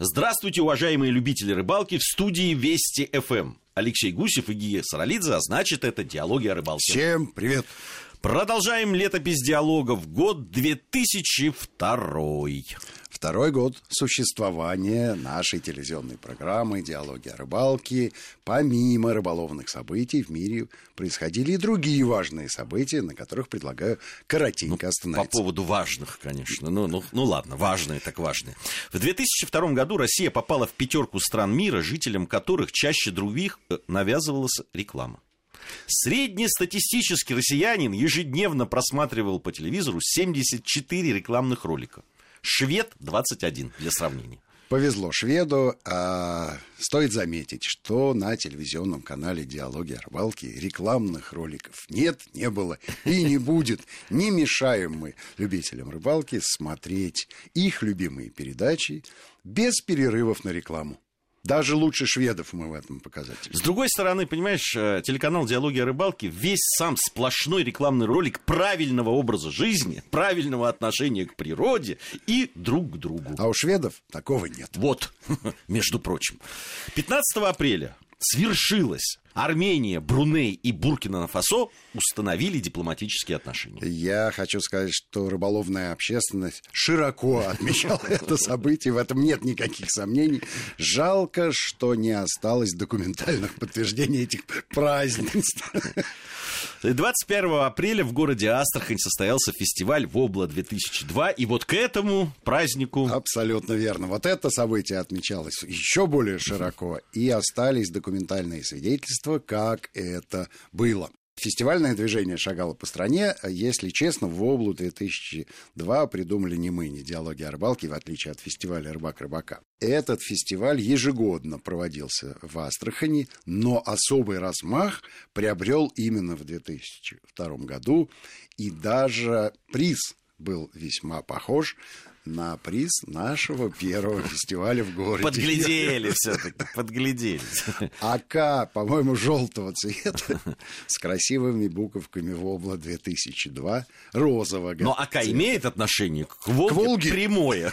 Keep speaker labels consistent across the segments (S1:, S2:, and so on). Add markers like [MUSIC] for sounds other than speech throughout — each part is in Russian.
S1: Здравствуйте, уважаемые любители рыбалки в студии Вести ФМ. Алексей Гусев и Гия Саралидзе, а значит, это «Диалоги о рыбалке».
S2: Всем привет!
S1: Продолжаем летопись диалогов. Год 2002.
S2: Второй год существования нашей телевизионной программы «Диалоги о рыбалке». Помимо рыболовных событий в мире происходили и другие важные события, на которых предлагаю коротенько
S1: ну,
S2: остановиться.
S1: По поводу важных, конечно. Ну, ну, ну ладно, важные так важные. В 2002 году Россия попала в пятерку стран мира, жителям которых чаще других э, навязывалась реклама. Среднестатистический россиянин ежедневно просматривал по телевизору 74 рекламных ролика. Швед 21 для сравнения.
S2: Повезло шведу. А, стоит заметить, что на телевизионном канале «Диалоги о рыбалке» рекламных роликов нет, не было и не будет. Не мешаем мы любителям рыбалки смотреть их любимые передачи без перерывов на рекламу. Даже лучше шведов мы в этом показателе.
S1: С другой стороны, понимаешь, э, телеканал «Диалоги о рыбалке» весь сам сплошной рекламный ролик правильного образа жизни, правильного отношения к природе и друг к другу.
S2: А у шведов такого нет.
S1: Вот, [LAUGHS] между прочим. 15 апреля свершилось. Армения, Бруней и Буркина-Фасо установили дипломатические отношения.
S2: Я хочу сказать, что рыболовная общественность широко отмечала [LAUGHS] это событие, в этом нет никаких сомнений. Жалко, что не осталось документальных подтверждений этих празднеств. [LAUGHS]
S1: 21 апреля в городе Астрахань состоялся фестиваль «Вобла-2002», и вот к этому празднику...
S2: Абсолютно верно. Вот это событие отмечалось еще более широко, и остались документальные свидетельства, как это было. Фестивальное движение шагало по стране. Если честно, в Облу 2002 придумали не мы, не диалоги о рыбалке, в отличие от фестиваля «Рыбак рыбака». Этот фестиваль ежегодно проводился в Астрахани, но особый размах приобрел именно в 2002 году, и даже приз был весьма похож на приз нашего первого фестиваля в городе.
S1: Подглядели все-таки, подглядели.
S2: АК, по-моему, желтого цвета, с красивыми буковками «Вобла 2002», розового.
S1: Но АК цвета. имеет отношение к Волге, к Волге? прямое.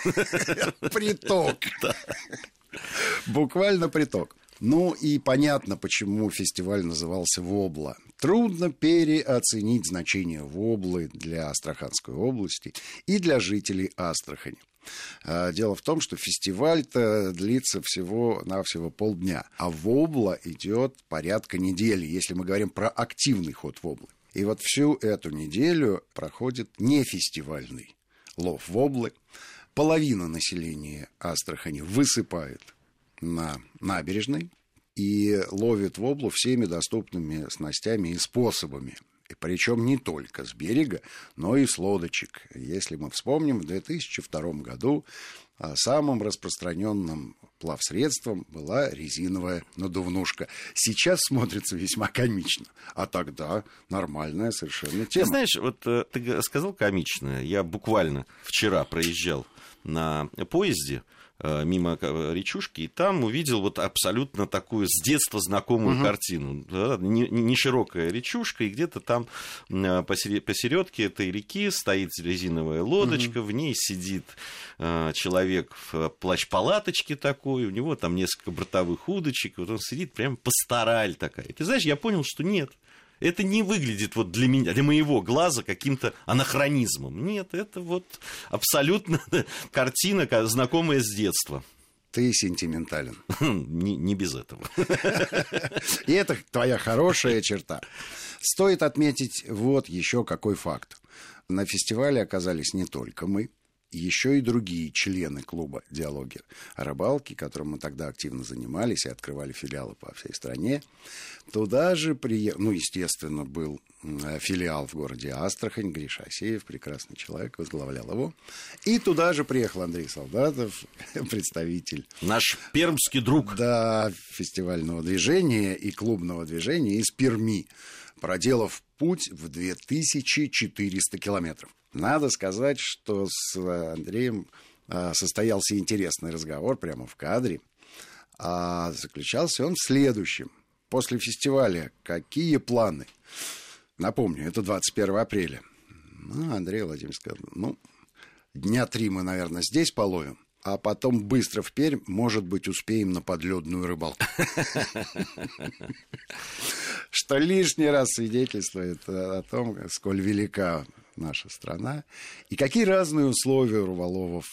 S2: Приток. Буквально приток. Ну и понятно, почему фестиваль назывался «Вобла». Трудно переоценить значение Воблы для Астраханской области и для жителей Астрахани. А, дело в том, что фестиваль-то длится всего-навсего полдня, а Вобла идет порядка недели, если мы говорим про активный ход Воблы. И вот всю эту неделю проходит нефестивальный лов Воблы. Половина населения Астрахани высыпает на набережной и ловит воблу всеми доступными снастями и способами. И причем не только с берега, но и с лодочек. Если мы вспомним, в 2002 году а, самым распространенным плавсредством была резиновая надувнушка. Сейчас смотрится весьма комично, а тогда нормальная совершенно тема.
S1: Ты знаешь, вот э, ты сказал комичная. Я буквально вчера проезжал на поезде, мимо речушки, и там увидел вот абсолютно такую с детства знакомую угу. картину. Да, не, не широкая речушка, и где-то там э, посередке этой реки стоит резиновая лодочка, угу. в ней сидит э, человек в плащ-палаточке такой, у него там несколько бортовых удочек, вот он сидит прям пастораль такая. Ты знаешь, я понял, что нет это не выглядит вот для меня, для моего глаза каким-то анахронизмом. Нет, это вот абсолютно [LAUGHS] картина, знакомая с детства.
S2: Ты сентиментален. [LAUGHS]
S1: Не, не без этого. [LAUGHS]
S2: И это твоя хорошая черта. Стоит отметить вот еще какой факт. На фестивале оказались не только мы, еще и другие члены клуба «Диалоги о рыбалке», которым мы тогда активно занимались и открывали филиалы по всей стране. Туда же приехал, ну, естественно, был филиал в городе Астрахань, Гриша Асеев, прекрасный человек, возглавлял его. И туда же приехал Андрей Солдатов, [LAUGHS] представитель...
S1: Наш пермский друг.
S2: Да, фестивального движения и клубного движения из Перми, проделав путь в 2400 километров. Надо сказать, что с Андреем а, состоялся интересный разговор прямо в кадре. А заключался он в следующем. После фестиваля какие планы? Напомню, это 21 апреля. Ну, Андрей Владимирович сказал, ну, дня три мы, наверное, здесь половим. а потом быстро в Пермь, может быть, успеем на подледную рыбалку. [LAUGHS] Что лишний раз свидетельствует о том, сколь велика наша страна и какие разные условия у рыболовов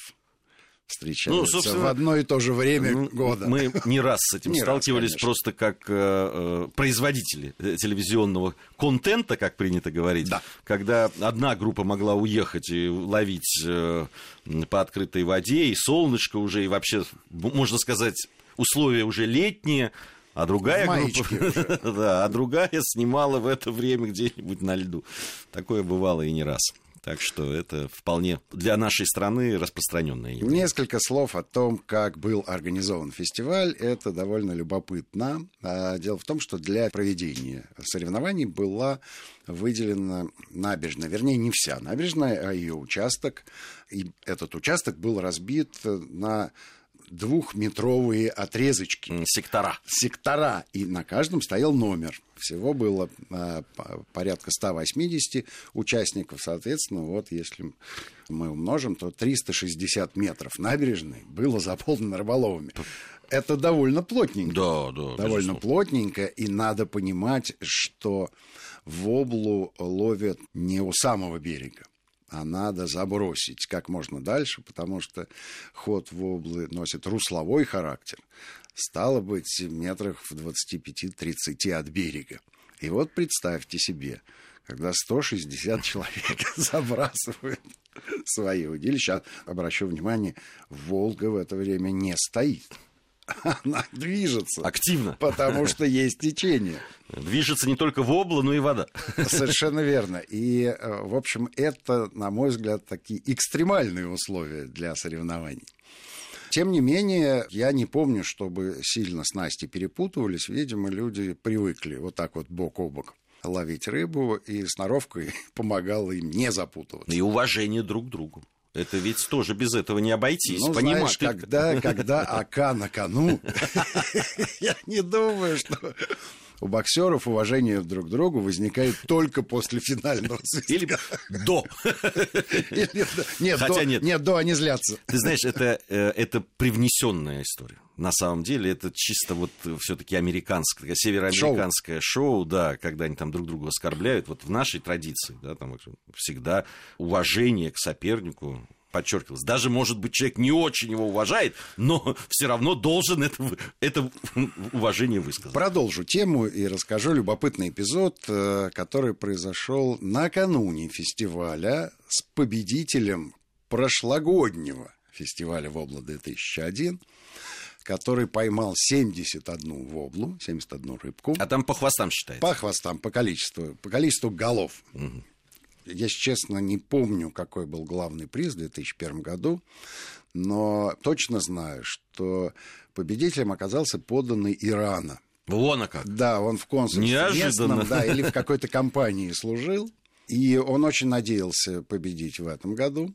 S2: встречаются ну, в одно и то же время ну, года.
S1: Мы не раз с этим [LAUGHS] не сталкивались раз, просто как э, э, производители телевизионного контента, как принято говорить, да. когда одна группа могла уехать и ловить э, по открытой воде, и солнышко уже, и вообще, можно сказать, условия уже летние, а другая группа, [LAUGHS] да, а другая снимала в это время где-нибудь на льду. Такое бывало и не раз. Так что это вполне для нашей страны распространенное.
S2: Несколько слов о том, как был организован фестиваль. Это довольно любопытно. А, дело в том, что для проведения соревнований была выделена набережная, вернее, не вся набережная, а ее участок. И этот участок был разбит на двухметровые отрезочки.
S1: Сектора.
S2: Сектора. И на каждом стоял номер. Всего было а, порядка 180 участников. Соответственно, вот если мы умножим, то 360 метров набережной было заполнено рыболовами. Это довольно плотненько.
S1: Да, да.
S2: Довольно безусловно. плотненько. И надо понимать, что в облу ловят не у самого берега а надо забросить как можно дальше, потому что ход в облы носит русловой характер. Стало быть, метрах в 25-30 от берега. И вот представьте себе, когда 160 человек [LAUGHS] забрасывают свои удилища. Обращу внимание, Волга в это время не стоит [LAUGHS] она движется.
S1: Активно.
S2: Потому что есть течение.
S1: Движется не только вобла, но и вода.
S2: Совершенно верно. И, э, в общем, это, на мой взгляд, такие экстремальные условия для соревнований. Тем не менее, я не помню, чтобы сильно снасти перепутывались. Видимо, люди привыкли вот так вот бок о бок ловить рыбу, и сноровкой [LAUGHS] помогала им не запутываться.
S1: И уважение друг к другу. Это ведь тоже без этого не обойтись.
S2: Ну, понимаешь, знаешь, когда, когда [LAUGHS] АК на кону, [LAUGHS] я не думаю, что у боксеров уважение друг к другу возникает только после финального свистка.
S1: Или до.
S2: Нет, Хотя до, нет. Нет, до они злятся.
S1: Ты знаешь, это, э, это привнесенная история. На самом деле это чисто вот все-таки американское, североамериканское шоу. шоу, да, когда они там друг друга оскорбляют. Вот в нашей традиции, да, там всегда уважение к сопернику подчеркивалось. Даже, может быть, человек не очень его уважает, но [LAUGHS] все равно должен это, это уважение высказать.
S2: Продолжу тему и расскажу любопытный эпизод, э, который произошел накануне фестиваля с победителем прошлогоднего фестиваля «Вобла 2001», который поймал 71 воблу, 71 рыбку.
S1: А там по хвостам считается?
S2: По хвостам, по количеству, по количеству голов. Угу. Я, честно, не помню, какой был главный приз в 2001 году, но точно знаю, что победителем оказался поданный Ирана.
S1: Вон как.
S2: Да, он в консульстве
S1: Неожиданно. местном,
S2: да, или в [LAUGHS] какой-то компании служил. И он очень надеялся победить в этом году.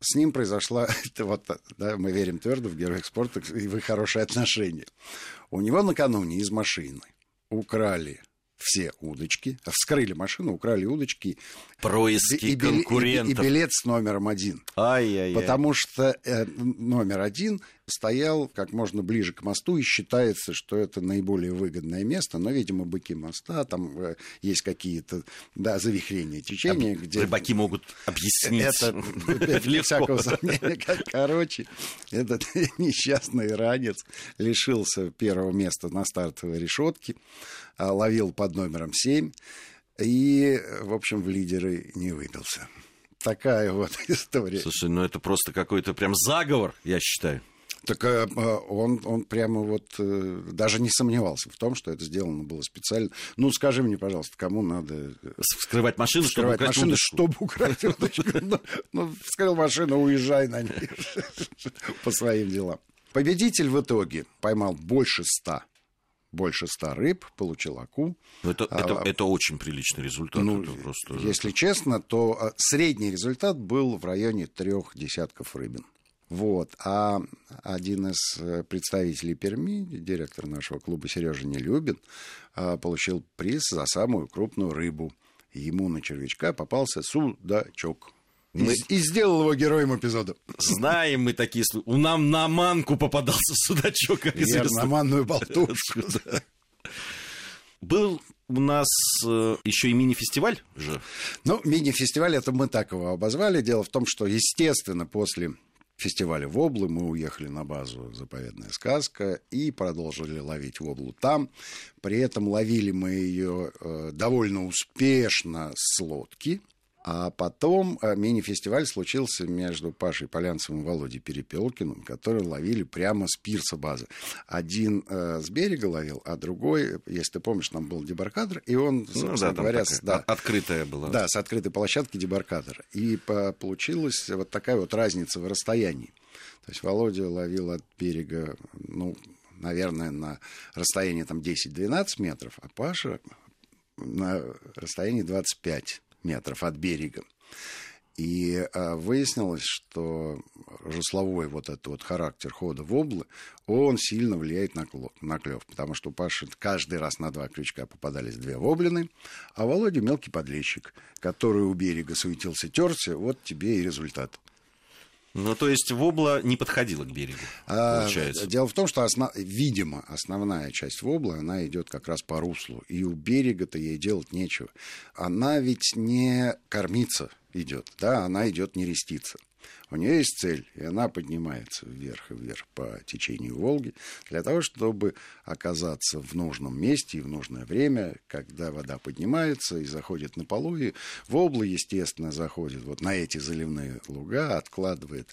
S2: С ним произошла, [LAUGHS] это вот, да, мы верим твердо в героев спорта и в их хорошие отношения. У него накануне из машины украли все удочки, вскрыли машину, украли удочки.
S1: Происки и, конкурентов.
S2: И, и, и билет с номером один.
S1: Ай-яй-яй.
S2: Потому что э, номер один стоял как можно ближе к мосту, и считается, что это наиболее выгодное место, но, видимо, быки моста, там э, есть какие-то, да, завихрения течения,
S1: Об... где... Рыбаки могут объяснить Это, [LAUGHS]
S2: без всякого сомнения, короче, этот [LAUGHS] несчастный ранец лишился первого места на стартовой решетке, ловил под номером 7 и, в общем, в лидеры не выбился. Такая вот [LAUGHS] история.
S1: Слушай, ну это просто какой-то прям заговор, я считаю.
S2: Так э, он, он прямо вот э, даже не сомневался в том, что это сделано было специально. Ну, скажи мне, пожалуйста, кому надо...
S1: Э, вскрывать машину,
S2: вскрывать чтобы машину, удочку. чтобы украсть удочку. [LAUGHS] Ну, ну, вскрыл машину, уезжай на ней [LAUGHS] по своим делам. Победитель в итоге поймал больше ста больше ста рыб, получил аку.
S1: Ну, это, а, это, это очень приличный результат.
S2: Ну, просто... Если честно, то а, средний результат был в районе трех десятков рыбин. Вот. А один из э, представителей Перми, директор нашего клуба Сережа Нелюбин, а, получил приз за самую крупную рыбу. Ему на червячка попался судачок. Мы... И, и сделал его героем эпизода.
S1: Знаем мы такие случаи. У нам на манку попадался судачок, как
S2: известно. на манную болтушку. [LAUGHS]
S1: Был у нас э, еще и мини-фестиваль же.
S2: Ну, мини-фестиваль, это мы так его обозвали. Дело в том, что, естественно, после фестиваля «Воблы» мы уехали на базу «Заповедная сказка» и продолжили ловить воблу там. При этом ловили мы ее э, довольно успешно с лодки – а потом э, мини-фестиваль случился между Пашей Полянцевым и Володей Перепелкиным, которые ловили прямо с пирса базы. Один э, с берега ловил, а другой, если ты помнишь, там был дебаркадер, и он,
S1: ну, да, говоря, с, да, открытая была.
S2: Да, с открытой площадки дебаркадера. И по, получилась вот такая вот разница в расстоянии. То есть Володя ловил от берега, ну, наверное, на расстоянии там 10-12 метров, а Паша на расстоянии 25 метров от берега. И а, выяснилось, что русловой вот этот вот характер хода воблы, он сильно влияет на, на клев, потому что у Паши каждый раз на два крючка попадались две воблины, а Володя мелкий подлещик, который у берега суетился, терся, вот тебе и результат.
S1: Ну, то есть вобла не подходила к берегу, а, получается.
S2: А, дело в том, что, основ... видимо, основная часть воблы, она идет как раз по руслу. И у берега-то ей делать нечего. Она ведь не кормиться идет, да, она идет не реститься. У нее есть цель, и она поднимается вверх и вверх по течению Волги для того, чтобы оказаться в нужном месте и в нужное время, когда вода поднимается и заходит на полу. И вобла, естественно, заходит вот на эти заливные луга, откладывает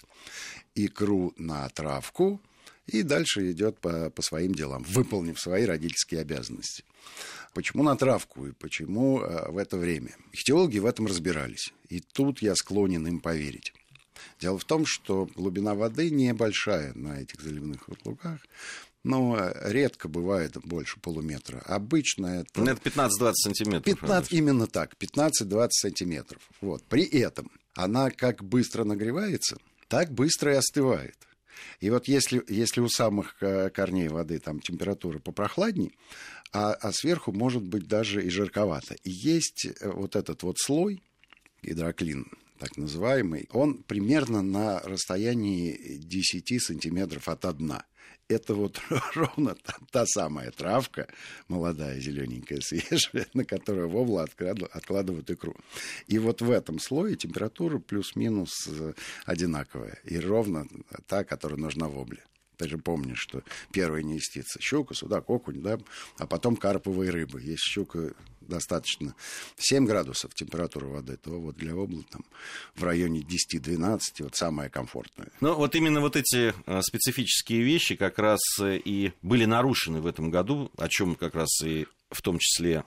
S2: икру на травку, и дальше идет по, по своим делам, выполнив свои родительские обязанности. Почему на травку и почему э, в это время? Ихтиологи в этом разбирались. И тут я склонен им поверить. Дело в том, что глубина воды небольшая на этих заливных лугах, но редко бывает больше полуметра. Обычно это...
S1: Ну, это 15-20 сантиметров.
S2: 15, именно так, 15-20 сантиметров. Вот. При этом она как быстро нагревается, так быстро и остывает. И вот если, если у самых э, корней воды там температура попрохладней, а, а сверху может быть даже и жарковато. И есть э, вот этот вот слой, гидроклин, так называемый, он примерно на расстоянии 10 сантиметров от дна. Это вот [LAUGHS] ровно та, та самая травка, молодая, зелененькая, свежая, [LAUGHS] на которую вобла откладывают икру. И вот в этом слое температура плюс-минус э, одинаковая. И ровно та, которая нужна вобле. Ты же помнишь, что первые инвестиции щука, судак, окунь, да, а потом карповые рыбы. Есть щука достаточно 7 градусов температура воды, то вот для обла там в районе 10-12 вот самое комфортное.
S1: Ну вот именно вот эти э, специфические вещи как раз э, и были нарушены в этом году, о чем как раз и в том числе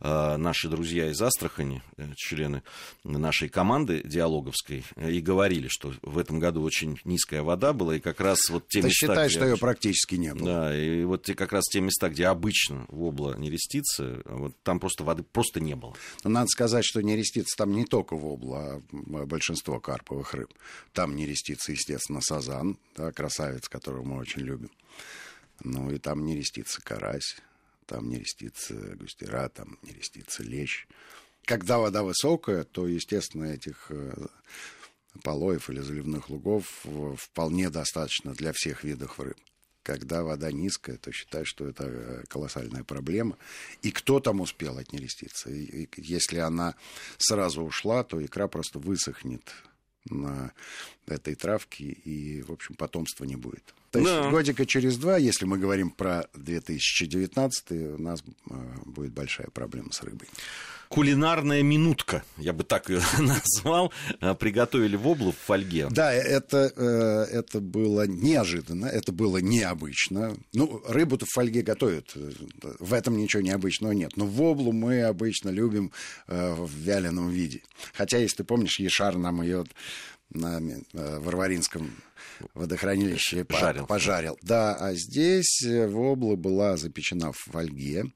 S1: э, наши друзья из Астрахани, э, члены нашей команды диалоговской, э, и говорили, что в этом году очень низкая вода была, и как раз вот те
S2: Ты
S1: места...
S2: считаешь, что ее практически не было.
S1: Да, и вот как раз те места, где обычно вобла нерестится, вот там просто воды просто не было.
S2: Но надо сказать, что нерестится там не только вобла, а большинство карповых рыб. Там нерестится, естественно, сазан, да, красавец, которого мы очень любим. Ну и там нерестится карась там не рестится густера, там не рестится лещ. Когда вода высокая, то, естественно, этих э, полоев или заливных лугов вполне достаточно для всех видов рыб. Когда вода низкая, то считай, что это э, колоссальная проблема. И кто там успел отнереститься? И если она сразу ушла, то икра просто высохнет на этой травке, и, в общем, потомства не будет. То есть да. годика через два, если мы говорим про 2019, у нас э, будет большая проблема с рыбой.
S1: Кулинарная минутка, я бы так ее [LAUGHS] назвал, э, приготовили в облу в фольге.
S2: Да, это, э, это было неожиданно, это было необычно. Ну, рыбу-то в фольге готовят, в этом ничего необычного нет. Но в облу мы обычно любим в вяленом виде. Хотя, если ты помнишь, Ешар нам ее на Варваринском водохранилище пожарил. пожарил. Да, а здесь э, вобла была запечена в фольге.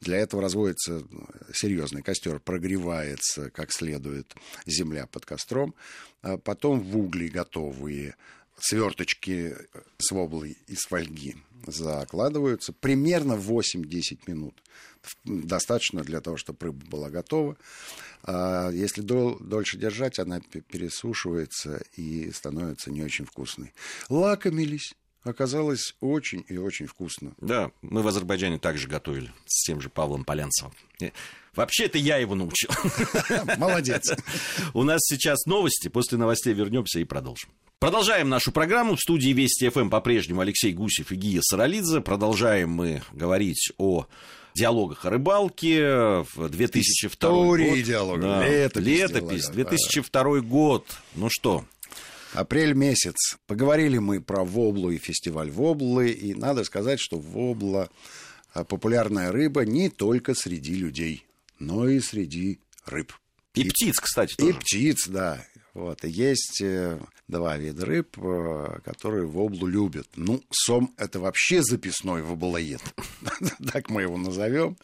S2: Для этого разводится серьезный костер, прогревается как следует земля под костром. А потом в угли готовые сверточки с воблой из фольги закладываются примерно 8-10 минут. Достаточно для того, чтобы рыба была готова. А если дол- дольше держать, она пересушивается и становится не очень вкусной. Лакомились. Оказалось очень и очень вкусно.
S1: Да, мы в Азербайджане также готовили с тем же Павлом Полянцевым. Вообще, это я его научил. [LAUGHS]
S2: Молодец.
S1: У нас сейчас новости. После новостей вернемся и продолжим. Продолжаем нашу программу. В студии Вести ФМ по-прежнему Алексей Гусев и Гия Саралидзе. Продолжаем мы говорить о диалогах о рыбалке в 2002
S2: Истории
S1: год.
S2: диалогов.
S1: Да.
S2: Летопись
S1: Летопись.
S2: диалогов,
S1: 2002 год. Ну что,
S2: Апрель месяц. Поговорили мы про Воблу и фестиваль Воблы. И надо сказать, что Вобла а, популярная рыба не только среди людей, но и среди рыб.
S1: и, птиц, кстати,
S2: И
S1: тоже.
S2: птиц, да. Вот. И есть э, два вида рыб, э, которые воблу любят. Ну, сом — это вообще записной воблоед. [LAUGHS] так мы его назовем.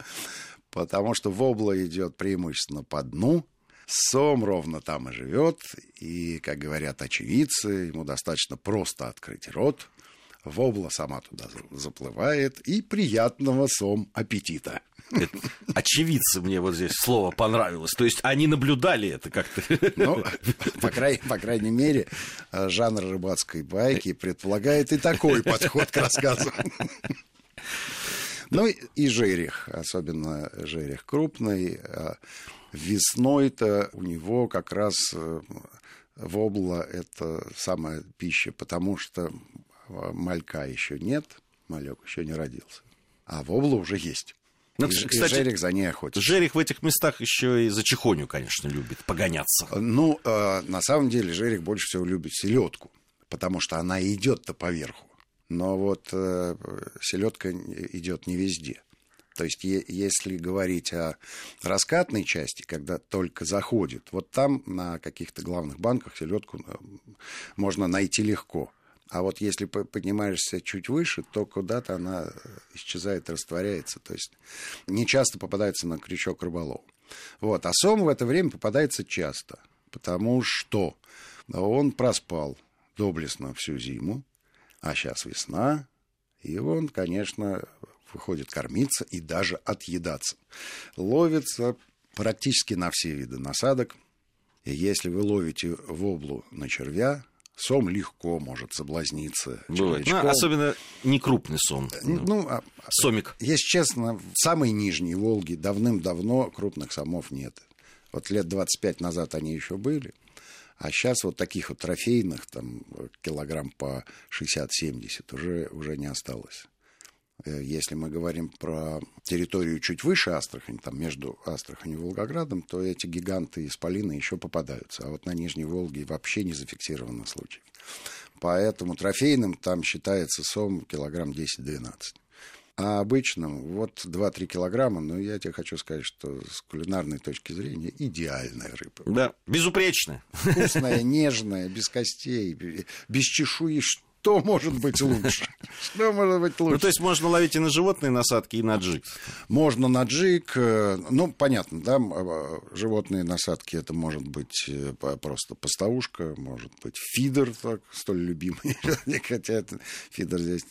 S2: Потому что вобла идет преимущественно по дну, Сом ровно там и живет, и, как говорят очевидцы, ему достаточно просто открыть рот, вобла сама туда заплывает, и приятного сом аппетита.
S1: Это, очевидцы мне вот здесь слово понравилось. То есть они наблюдали это как-то.
S2: Ну, по, край, по крайней мере, жанр рыбацкой байки предполагает и такой подход к рассказу. Ну и жерех, особенно жерех крупный. Весной-то у него как раз вобла – это самая пища, потому что малька еще нет, малек еще не родился, а вобла уже есть.
S1: Ну,
S2: и,
S1: кстати,
S2: и жерех за ней охотится.
S1: Жерех в этих местах еще и за чехоню, конечно, любит погоняться.
S2: Ну, э, на самом деле, жерех больше всего любит селедку, потому что она идет-то поверху. Но вот э, селедка идет не везде. То есть, е- если говорить о раскатной части, когда только заходит, вот там на каких-то главных банках селедку можно найти легко. А вот если поднимаешься чуть выше, то куда-то она исчезает, растворяется. То есть не часто попадается на крючок рыболов. Вот. А сом в это время попадается часто, потому что он проспал доблестно всю зиму, а сейчас весна, и он, конечно, выходит кормиться и даже отъедаться. Ловится практически на все виды насадок. И если вы ловите воблу на червя, сом легко может соблазниться
S1: Бывает. Ну, особенно не крупный сом.
S2: Ну, а,
S1: Сомик.
S2: Если честно, в самой нижней Волге давным-давно крупных сомов нет. Вот лет 25 назад они еще были. А сейчас вот таких вот трофейных, там, килограмм по 60-70 уже, уже не осталось. Если мы говорим про территорию чуть выше Астрахани, там между Астраханью и Волгоградом, то эти гиганты исполины еще попадаются. А вот на Нижней Волге вообще не зафиксировано случаев. Поэтому трофейным там считается сом килограмм 10-12. А обычным вот 2-3 килограмма, но я тебе хочу сказать, что с кулинарной точки зрения идеальная рыба.
S1: Да, безупречная.
S2: Вкусная, нежная, без костей, без чешуи, что может быть лучше? Что может быть лучше?
S1: Ну, то есть можно ловить и на животные насадки, и на джиг.
S2: Можно на джиг. Ну, понятно, да, животные насадки это может быть просто поставушка, может быть фидер, так, столь любимый. [LAUGHS] Хотя это, фидер здесь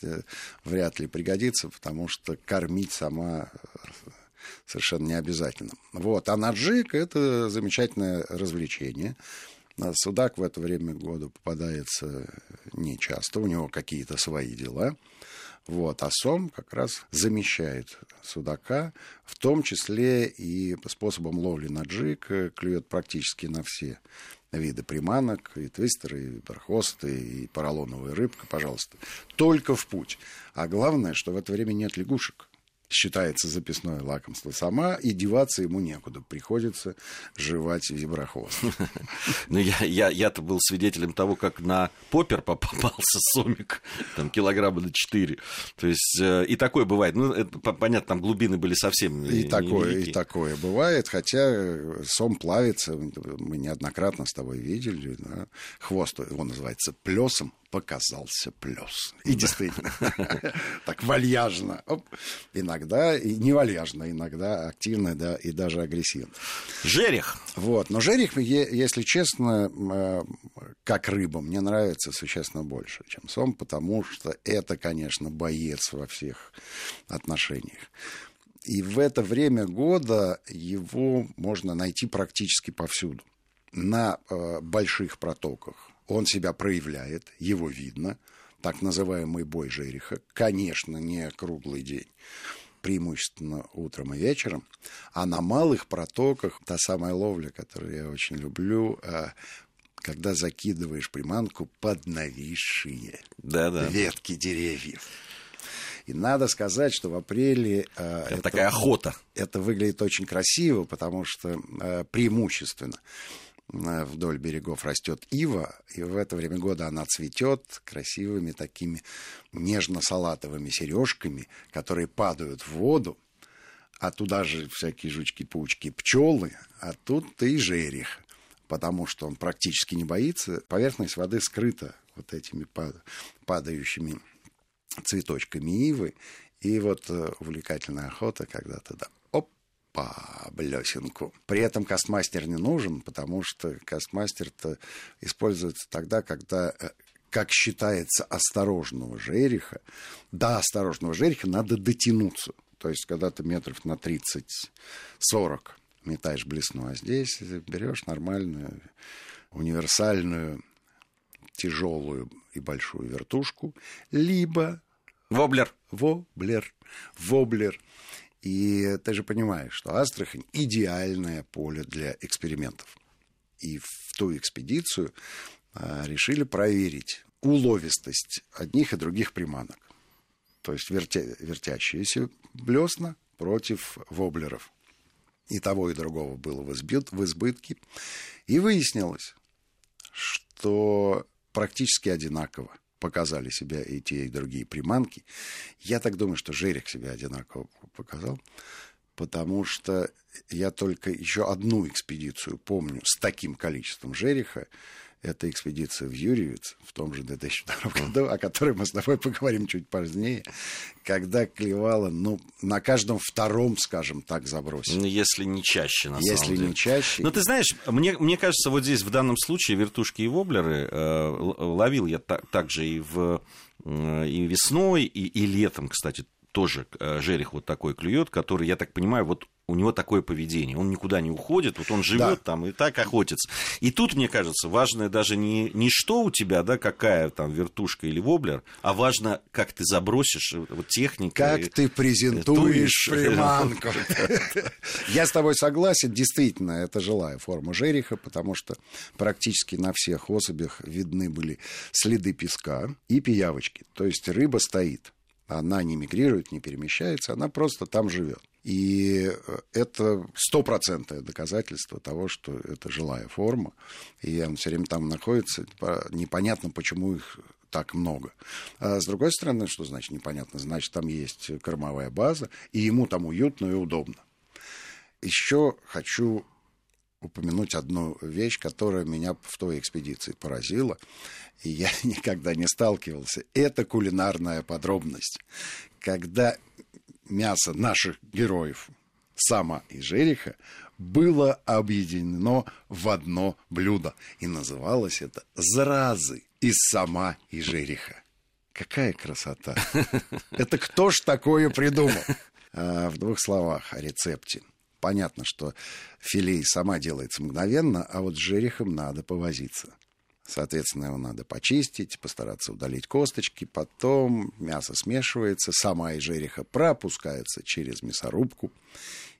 S2: вряд ли пригодится, потому что кормить сама совершенно не обязательно. Вот. А на джиг это замечательное развлечение. Судак в это время года попадается нечасто, у него какие-то свои дела. Вот. А сом как раз замещает судака, в том числе и способом ловли на джиг, клюет практически на все виды приманок, и твистеры, и бархосты, и поролоновая рыбка, пожалуйста. Только в путь. А главное, что в это время нет лягушек считается записное лакомство сама, и деваться ему некуда. Приходится жевать виброхвост. [LAUGHS]
S1: Ну, я, я, я-то был свидетелем того, как на поппер попался сомик, там, килограмма на 4. То есть, э, и такое бывает. Ну, это, понятно, там глубины были совсем
S2: И такое, и такое бывает, хотя сом плавится, мы неоднократно с тобой видели, да? хвост его называется плесом, показался плес. И действительно, [LAUGHS] так вальяжно. Иногда и не вальяжно, иногда активно, да, и даже агрессивно.
S1: Жерех.
S2: Вот. Но жерех, если честно, э, как рыба, мне нравится существенно больше, чем сом, потому что это, конечно, боец во всех отношениях. И в это время года его можно найти практически повсюду. На э, больших протоках он себя проявляет, его видно, так называемый бой жереха, конечно, не круглый день, преимущественно утром и вечером, а на малых протоках та самая ловля, которую я очень люблю, а, когда закидываешь приманку под нависшие да, да. ветки деревьев. И надо сказать, что в апреле...
S1: А, это, это такая охота.
S2: Это выглядит очень красиво, потому что э, преимущественно вдоль берегов растет ива, и в это время года она цветет красивыми такими нежно-салатовыми сережками, которые падают в воду, а туда же всякие жучки-паучки, пчелы, а тут и жерех, потому что он практически не боится. Поверхность воды скрыта вот этими падающими цветочками ивы. И вот э, увлекательная охота, когда то да, по блесенку. При этом кастмастер не нужен, потому что кастмастер-то используется тогда, когда э, как считается, осторожного жереха, до осторожного жереха надо дотянуться. То есть, когда ты метров на 30-40 метаешь блесну, а здесь берешь нормальную, универсальную, тяжелую и большую вертушку, либо...
S1: Воблер.
S2: Воблер. Воблер. И ты же понимаешь, что Астрахань – идеальное поле для экспериментов. И в ту экспедицию а, решили проверить уловистость одних и других приманок. То есть вертя, вертящиеся блесна против воблеров. И того, и другого было в, избит, в избытке. И выяснилось, что практически одинаково показали себя и те, и другие приманки. Я так думаю, что Жерех себя одинаково показал, потому что я только еще одну экспедицию помню с таким количеством Жереха это экспедиция в Юрьевец в том же 2002 году, о которой мы с тобой поговорим чуть позднее, когда клевало, ну, на каждом втором, скажем так, забросе. Ну,
S1: если не чаще, на
S2: если
S1: самом деле.
S2: Если не чаще.
S1: Но ты знаешь, мне, мне кажется, вот здесь в данном случае вертушки и воблеры э, ловил я так, так же и, в, э, и весной, и, и летом, кстати, тоже э, жерех вот такой клюет, который, я так понимаю, вот у него такое поведение. Он никуда не уходит, вот он живет да. там и так охотится. И тут, мне кажется, важное даже не, не что у тебя, да, какая там вертушка или воблер, а важно, как ты забросишь э, вот техника.
S2: Как и, ты презентуешь приманку. [LAUGHS] Я с тобой согласен, действительно, это жилая форма жереха, потому что практически на всех особях видны были следы песка и пиявочки. То есть рыба стоит она не мигрирует, не перемещается, она просто там живет. И э, это стопроцентное доказательство того, что это жилая форма, и он все время там находится. Непонятно, почему их так много. А с другой стороны, что значит непонятно? Значит, там есть кормовая база, и ему там уютно и удобно. Еще хочу упомянуть одну вещь, которая меня в той экспедиции поразила, и я [LAUGHS] никогда не сталкивался. Это кулинарная подробность. Когда мясо наших героев, Сама и Жериха, было объединено в одно блюдо. И называлось это «Заразы из Сама и Жериха». Какая красота! [LAUGHS] Это кто ж такое придумал? А, в двух словах о рецепте понятно, что филей сама делается мгновенно, а вот с жерехом надо повозиться. Соответственно, его надо почистить, постараться удалить косточки. Потом мясо смешивается, сама из жереха пропускается через мясорубку.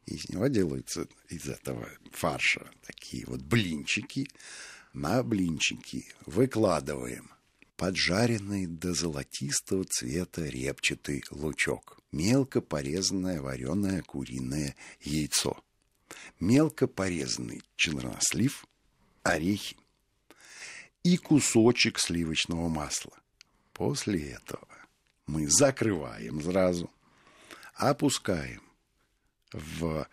S2: И из него делаются из этого фарша такие вот блинчики. На блинчики выкладываем поджаренный до золотистого цвета репчатый лучок, мелко порезанное вареное куриное яйцо, мелко порезанный чернослив, орехи и кусочек сливочного масла. После этого мы закрываем сразу, опускаем в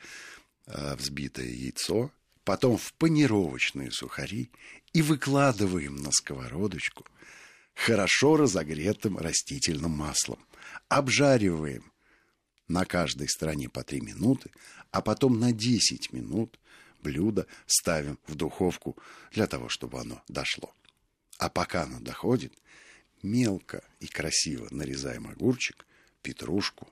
S2: э, взбитое яйцо, потом в панировочные сухари и выкладываем на сковородочку хорошо разогретым растительным маслом. Обжариваем на каждой стороне по 3 минуты, а потом на 10 минут блюдо ставим в духовку для того, чтобы оно дошло. А пока оно доходит, мелко и красиво нарезаем огурчик, петрушку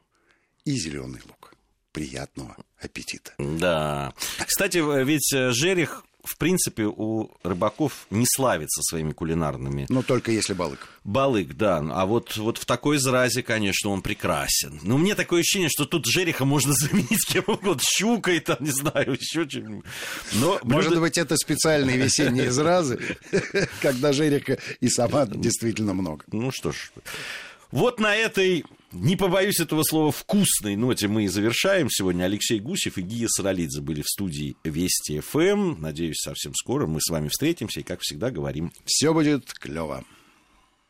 S2: и зеленый лук. Приятного аппетита.
S1: Да. Кстати, ведь э, жерех в принципе, у рыбаков не славится своими кулинарными.
S2: Но только если балык.
S1: Балык, да. А вот, вот в такой заразе, конечно, он прекрасен. Но мне такое ощущение, что тут жереха можно [LAUGHS] заменить кем угодно. Щукой, там, не знаю, еще чем-нибудь.
S2: Но Может блюдо... быть, это специальные весенние зразы, [LAUGHS] когда жереха и сама действительно много.
S1: Ну что ж. Вот на этой не побоюсь этого слова, вкусной ноте мы и завершаем. Сегодня Алексей Гусев и Гия Саралидзе были в студии Вести ФМ. Надеюсь, совсем скоро мы с вами встретимся и, как всегда, говорим...
S2: Все будет клево.